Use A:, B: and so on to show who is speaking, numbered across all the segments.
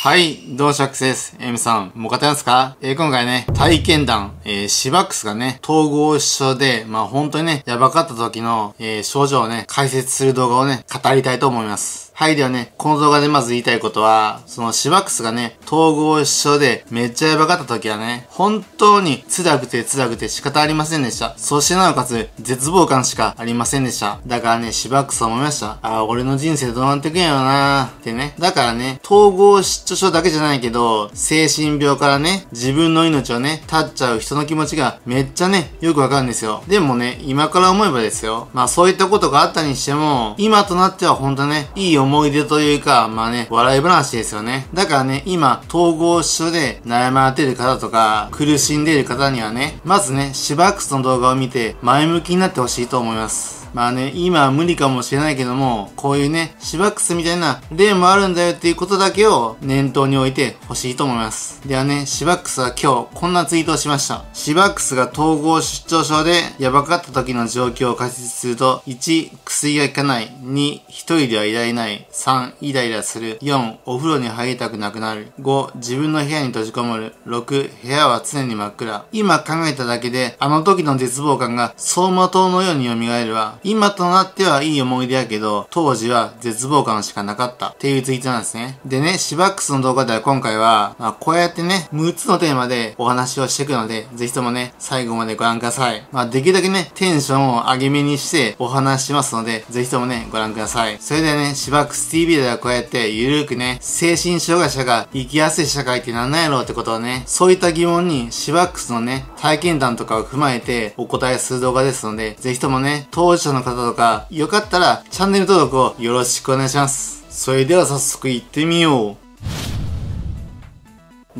A: はい、どうしゃくせです。M さん、もう勝てますか？えー、今回ね、体験談、えー、シバックスがね、統合失調で、まあ本当にね、やばかった時の、えー、症状をね、解説する動画をね、語りたいと思います。はい、ではね、この動画でまず言いたいことは、そのシバックスがね、統合失調でめっちゃやばかった時はね、本当に辛くて辛くて仕方ありませんでした。そしてなおかつ、絶望感しかありませんでした。だからね、シバックスは思いました。ああ、俺の人生どうなってくんやろなーってね。だからね、統合失調症だけじゃないけど、精神病からね、自分の命をね、絶っちゃう人の気持ちがめっちゃね、よくわかるんですよ。でもね、今から思えばですよ。まあそういったことがあったにしても、今となっては本当ね、いい思い思い出というか、まあね、笑い話ですよね。だからね、今、統合失調で悩まれてる方とか、苦しんでいる方にはね、まずね、シバックスの動画を見て、前向きになってほしいと思います。まあね、今は無理かもしれないけども、こういうね、シバックスみたいな例もあるんだよっていうことだけを念頭に置いてほしいと思います。ではね、シバックスは今日こんなツイートをしました。シバックスが統合失調症でやばかった時の状況を解説すると、1、薬が効かない。2、一人ではいられない。3、イライラする。4、お風呂に入りたくなくなる。5、自分の部屋に閉じこもる。6、部屋は常に真っ暗。今考えただけで、あの時の絶望感が走馬灯のように蘇るわ。今となってはいい思い出やけど、当時は絶望感しかなかったっていうツイートなんですね。でね、シバックスの動画では今回は、まあ、こうやってね、6つのテーマでお話をしていくので、ぜひともね、最後までご覧ください。まあ、できるだけね、テンションを上げ目にしてお話しますので、ぜひともね、ご覧ください。それではね、シバックス TV ではこうやってゆるーくね、精神障害者が生きやすい社会って何なんやろうってことをね、そういった疑問にシバックスのね、体験談とかを踏まえてお答えする動画ですので、ぜひともね、当事者の方とか、よかったらチャンネル登録をよろしくお願いします。それでは早速行ってみよう。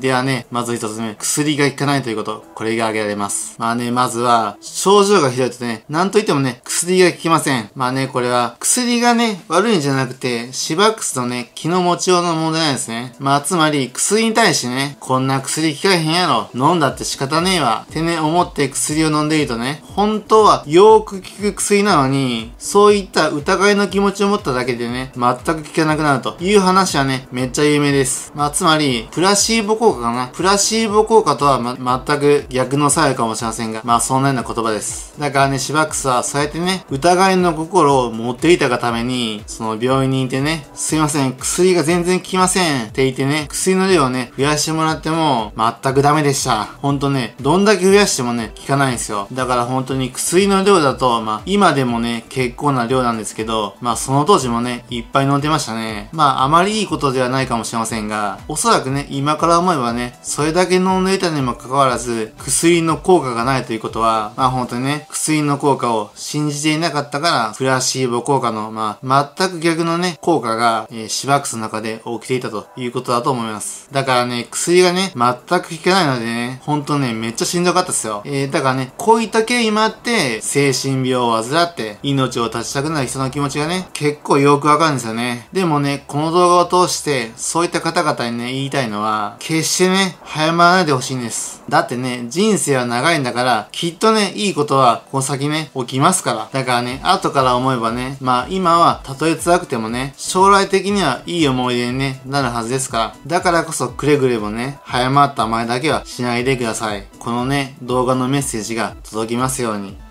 A: ではね、まず一つ目、薬が効かないということ。これが挙げられます。まあね、まずは、症状がひどいとね、なんといってもね、薬が効きません。まあね、これは、薬がね、悪いんじゃなくて、シバックスのね、気の持ちようの問題なんですね。まあ、つまり、薬に対してね、こんな薬効かへんやろ。飲んだって仕方ねえわ。ってね、思って薬を飲んでいるとね、本当はよーく効く薬なのに、そういった疑いの気持ちを持っただけでね、全く効かなくなるという話はね、めっちゃ有名です。まあ、つまり、プラシーボ効果かな？プラシーボ効果とは、ま、全く逆の作用かもしれませんが、まあそんなような言葉です。だからね、シバックスはそうやってね、疑いの心を持っていたがために、その病院にいてね、すいません、薬が全然効きませんって言ってね、薬の量をね、増やしてもらっても、全くダメでした。ほんとね、どんだけ増やしてもね、効かないんですよ。だから本当に薬の量だと、まあ今でもね、結構な量なんですけど、まあその当時もね、いっぱい飲んでましたね。まああまりいいことではないかもしれませんが、おそらくね、今から思えばね、それだけ飲んでいたにもかかわらず、薬の効果がないということは、まあ本当にね、薬の効果を信じていなかったから、プラシーボ効果の、まあ、全く逆のね、効果が、えー、シバックスの中で起きていたということだと思います。だからね、薬がね、全く効かないのでね、ほんとね、めっちゃしんどかったですよ。えー、だからね、こういった経緯もあって、精神病を患って、命を絶ちたくなる人の気持ちがね、結構よくわかるんですよね。でもね、この動画を通して、そういった方々にね、言いたいのは、決してね、早まらないでほしいんです。だってね、人生は長いんだから、きっとね、いいことはこの先ね、起きますから。だからね、後から思えばね、まあ今はたとえ辛くてもね、将来的にはいい思い出に、ね、なるはずですから。だからこそくれぐれもね、早まった前だけはしないでください。このね、動画のメッセージが届きますように。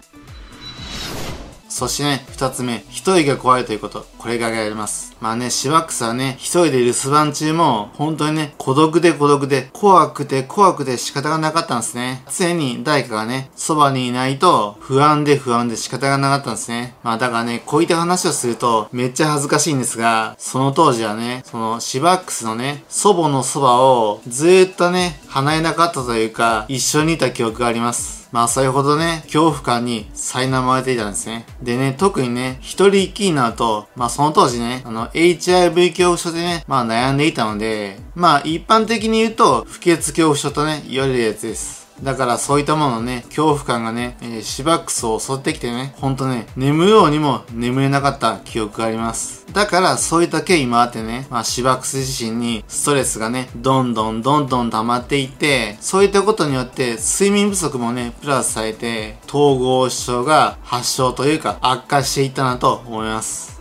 A: そしてね、二つ目、一人が怖いということ。これが挙げられます。まあね、シワックスはね、一人で留守番中も、本当にね、孤独で孤独で、怖くて怖くて仕方がなかったんですね。常に誰かがね、そばにいないと、不安で不安で仕方がなかったんですね。まあだからね、こういった話をすると、めっちゃ恥ずかしいんですが、その当時はね、そのシバックスのね、祖母のそばを、ずーっとね、離れなかったというか、一緒にいた記憶があります。まあそれほどね、恐怖感に苛まれていたんですね。でね、特にね、一人っきりになると、まあその当時ね、あの、HIV 恐怖症でね、まあ悩んでいたので、まあ一般的に言うと、不潔恐怖症とね、言われるやつです。だからそういったものね、恐怖感がね、えー、シバックスを襲ってきてね、ほんとね、眠ろうにも眠れなかった記憶があります。だからそういった経緯もあってね、まあシバックス自身にストレスがね、どんどんどんどん溜まっていって、そういったことによって睡眠不足もね、プラスされて、統合失調が発症というか悪化していったなと思います。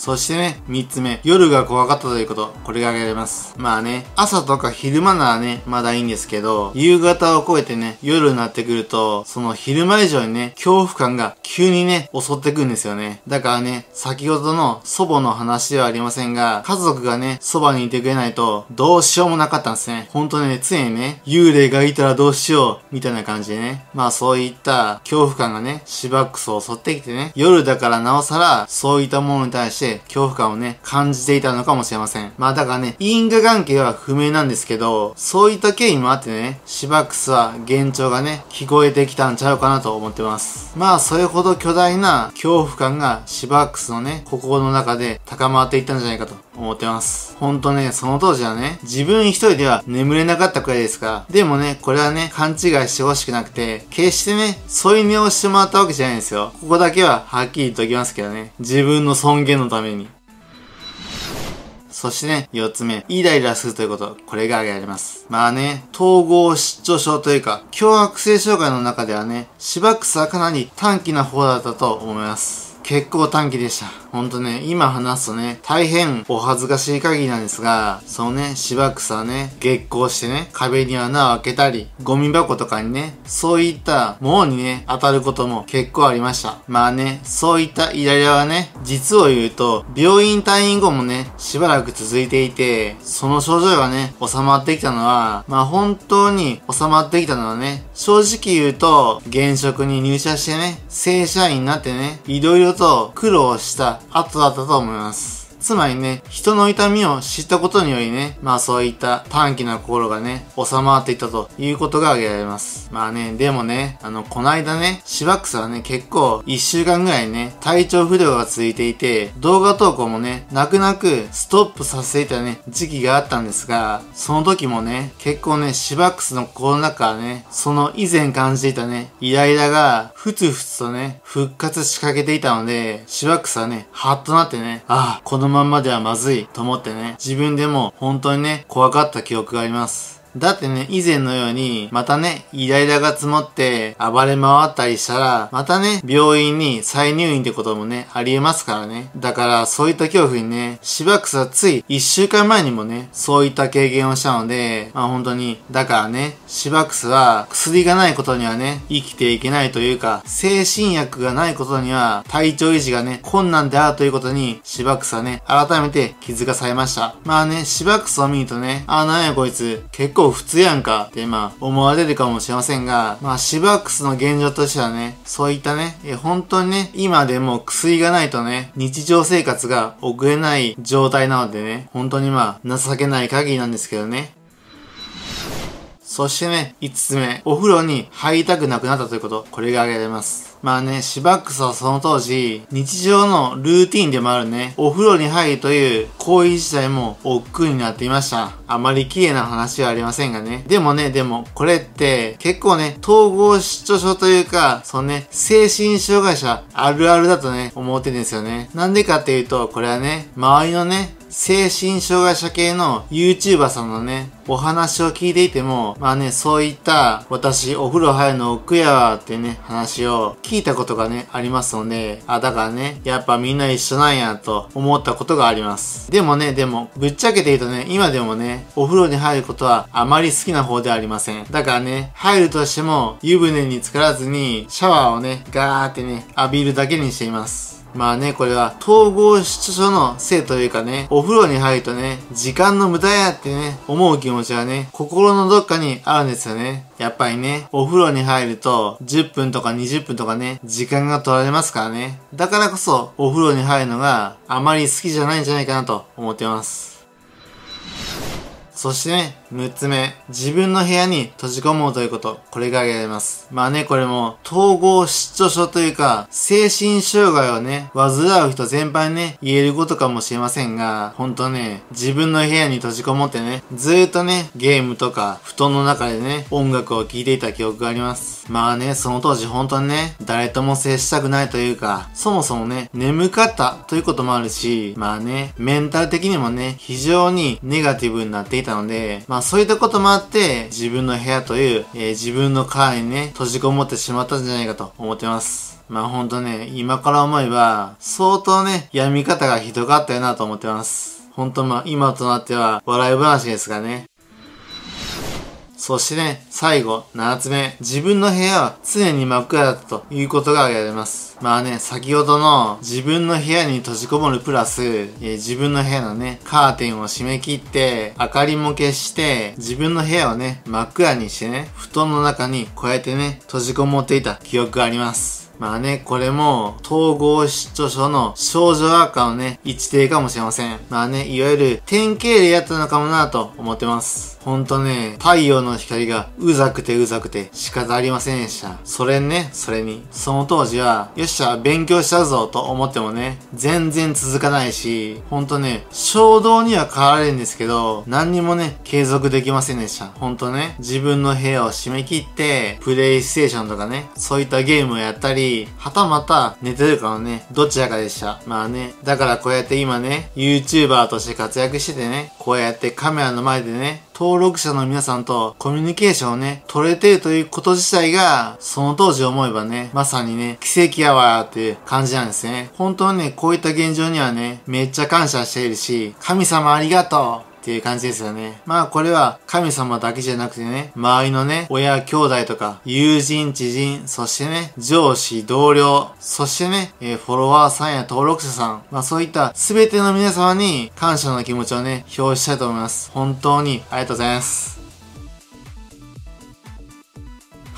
A: そしてね、三つ目、夜が怖かったということ。これが挙げられます。まあね、朝とか昼間ならね、まだいいんですけど、夕方を超えてね、夜になってくると、その昼間以上にね、恐怖感が急にね、襲ってくるんですよね。だからね、先ほどの祖母の話ではありませんが、家族がね、そばにいてくれないと、どうしようもなかったんですね。ほんとね、常にね、幽霊がいたらどうしよう、みたいな感じでね。まあそういった恐怖感がね、シバックスを襲ってきてね、夜だからなおさら、そういったものに対して恐怖感をね、感じていたのかもしれません。まあだからね、因果関係は不明なんですけど、そういった経緯もあってね、シバックスは幻聴がね、聞こえてきたんちゃうかなと思ってます。まあそれほど巨大な恐怖感がシバックスのね、心の中で高まっていったんじゃないかと思ってます。ほんとね、その当時はね、自分一人では眠れなかったくらいですから。でもね、これはね、勘違いしてほしくなくて、決してね、添い寝をしてもらったわけじゃないんですよ。ここだけははっきり言っときますけどね。自分の尊厳のために。そしてね、四つ目、イライラするということ。これが挙げられます。まあね、統合失調症というか、強迫性障害の中ではね、シバックスはかなり短期な方だったと思います。結構短期でした。ほんとね、今話すとね、大変お恥ずかしい限りなんですが、そのね、しばくさね、月光してね、壁に穴を開けたり、ゴミ箱とかにね、そういったものにね、当たることも結構ありました。まあね、そういったイライラはね、実を言うと、病院退院後もね、しばらく続いていて、その症状がね、収まってきたのは、まあ本当に収まってきたのはね、正直言うと、現職に入社してね、正社員になってね、いろいろと苦労した後だったと思います。つまりね、人の痛みを知ったことによりね、まあそういった短気な心がね、収まっていたということが挙げられます。まあね、でもね、あの、こないだね、シバックスはね、結構1週間ぐらいね、体調不良が続いていて、動画投稿もね、泣く泣くストップさせていたね、時期があったんですが、その時もね、結構ね、シバックスの心の中はね、その以前感じていたね、イライラが、ふつふつとね、復活しかけていたので、シバックスはね、ハッとなってね、ああ、このまんまではまずいと思ってね、自分でも本当にね、怖かった記憶があります。だってね、以前のように、またね、イライラが積もって暴れ回ったりしたら、またね、病院に再入院ってこともね、ありえますからね。だから、そういった恐怖にね、しばくさつい1週間前にもね、そういった経験をしたので、まあ本当に、だからね、しばくすは薬がないことにはね、生きていけないというか、精神薬がないことには体調維持がね、困難であるということに、しばくすはね、改めて気づかされました。まあね、しばくすを見るとね、あ、なんやこいつ、結構構普通やんかってまあ思われるかもしれませんが、まあシバックスの現状としてはね、そういったね、え本当にね、今でも薬がないとね、日常生活が送れない状態なのでね、本当にまあ情けない限りなんですけどね。そしてね、5つ目、お風呂に入りたくなくなったということ、これが挙げられます。まあね、シバックスはその当時、日常のルーティンでもあるね、お風呂に入るという行為自体も億劫になっていました。あまり綺麗な話はありませんがね。でもね、でも、これって結構ね、統合失調症というか、そのね、精神障害者あるあるだとね、思ってんですよね。なんでかっていうと、これはね、周りのね、精神障害者系の YouTuber さんのね、お話を聞いていても、まあね、そういった、私、お風呂入るの奥やわってね、話を聞いたことがね、ありますので、あ、だからね、やっぱみんな一緒なんやと思ったことがあります。でもね、でも、ぶっちゃけて言うとね、今でもね、お風呂に入ることはあまり好きな方ではありません。だからね、入るとしても、湯船に浸からずに、シャワーをね、ガーってね、浴びるだけにしています。まあね、これは統合失調のせいというかね、お風呂に入るとね、時間の無駄やってね、思う気持ちはね、心のどっかにあるんですよね。やっぱりね、お風呂に入ると、10分とか20分とかね、時間が取られますからね。だからこそ、お風呂に入るのがあまり好きじゃないんじゃないかなと思ってます。そしてね、6つ目、自分の部屋に閉じ込もうということ。これが挙げられます。まあね、これも、統合失調症というか、精神障害をね、患う人全般ね、言えることかもしれませんが、ほんとね、自分の部屋に閉じこもってね、ずーっとね、ゲームとか、布団の中でね、音楽を聴いていた記憶があります。まあね、その当時本当にね、誰とも接したくないというか、そもそもね、眠かったということもあるし、まあね、メンタル的にもね、非常にネガティブになっていたので、まあそういったこともあって、自分の部屋という、えー、自分のカーにね、閉じこもってしまったんじゃないかと思ってます。まあほんとね、今から思えば、相当ね、闇み方がひどかったよなと思ってます。ほんとまあ今となっては笑い話ですがね。そしてね、最後、7つ目。自分の部屋は常に真っ暗だったということが挙げられます。まあね、先ほどの自分の部屋に閉じこもるプラス、え、自分の部屋のね、カーテンを閉め切って、明かりも消して、自分の部屋をね、真っ暗にしてね、布団の中にこうやってね、閉じこもっていた記憶があります。まあね、これも、統合失調症の症状悪化のね、一例かもしれません。まあね、いわゆる典型例やったのかもなと思ってます。ほんとね、太陽の光がうざくてうざくて仕方ありませんでした。それね、それに。その当時は、よっしゃ、勉強したぞと思ってもね、全然続かないし、ほんとね、衝動には変われるんですけど、何にもね、継続できませんでした。ほんとね、自分の部屋を締め切って、プレイステーションとかね、そういったゲームをやったり、はたまた寝てるかのね、どちらかでした。まあね、だからこうやって今ね、YouTuber として活躍しててね、こうやってカメラの前でね、登録者の皆さんとコミュニケーションをね、取れてるということ自体が、その当時思えばね、まさにね、奇跡やわーっていう感じなんですね。本当はね、こういった現状にはね、めっちゃ感謝しているし、神様ありがとうっていう感じですよね。まあこれは神様だけじゃなくてね、周りのね、親、兄弟とか、友人、知人、そしてね、上司、同僚、そしてね、えー、フォロワーさんや登録者さん、まあそういった全ての皆様に感謝の気持ちをね、表したいと思います。本当にありがとうございます。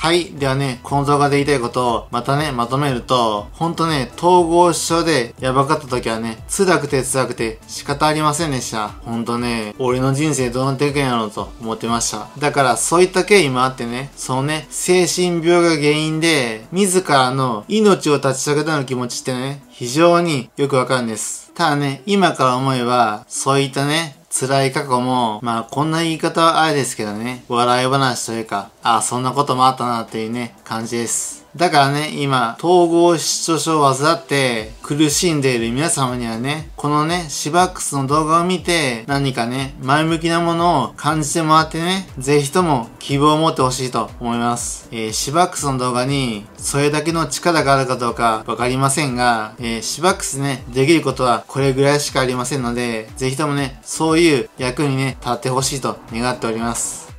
A: はい。ではね、この動画で言いたいことをまたね、まとめると、ほんとね、統合失調でやばかった時はね、辛くて辛くて仕方ありませんでした。ほんとね、俺の人生どうなっていくんやろうと思ってました。だからそういった経緯もあってね、そのね、精神病が原因で、自らの命を絶ちたくなる気持ちってね、非常によくわかるんです。ただね、今から思えば、そういったね、辛い過去も、まあこんな言い方はあれですけどね、笑い話というか、ああ、そんなこともあったなっていうね、感じです。だからね、今、統合失調症を患って苦しんでいる皆様にはね、このね、シバックスの動画を見て何かね、前向きなものを感じてもらってね、ぜひとも希望を持ってほしいと思います。えー、シバックスの動画にそれだけの力があるかどうかわかりませんが、えー、シバックスね、できることはこれぐらいしかありませんので、ぜひともね、そういう役にね、立ってほしいと願っております。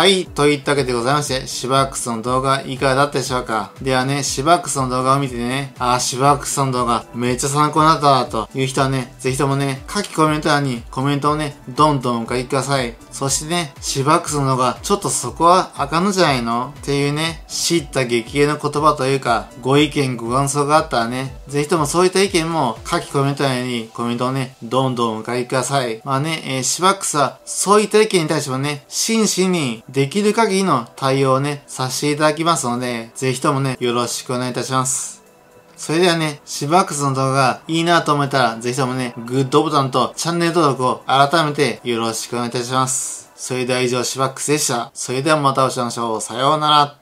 A: はい。といったわけでございまして、シバックスの動画いかがだったでしょうか？ではね、シバックスの動画を見てね、あー、シバックスの動画めっちゃ参考になったという人はね、ぜひともね、書きコメント欄にコメントをね、どんどんお書きください。そしてね、シバックスの動画、ちょっとそこはあかんのじゃないの？っていうね、知った激励の言葉というか、ご意見ご感想があったらね、ぜひともそういった意見も書きコメント欄にコメントをね、どんどんお書きください。まあね、えー、シバックスはそういった意見に対してもね、真摯にできる限りの対応をね、させていただきますので、ぜひともね、よろしくお願いいたします。それではね、シバックスの動画がいいなと思えたら、ぜひともね、グッドボタンとチャンネル登録を改めてよろしくお願いいたします。それでは以上、シバックスでした。それではまたお会いしましょう。さようなら。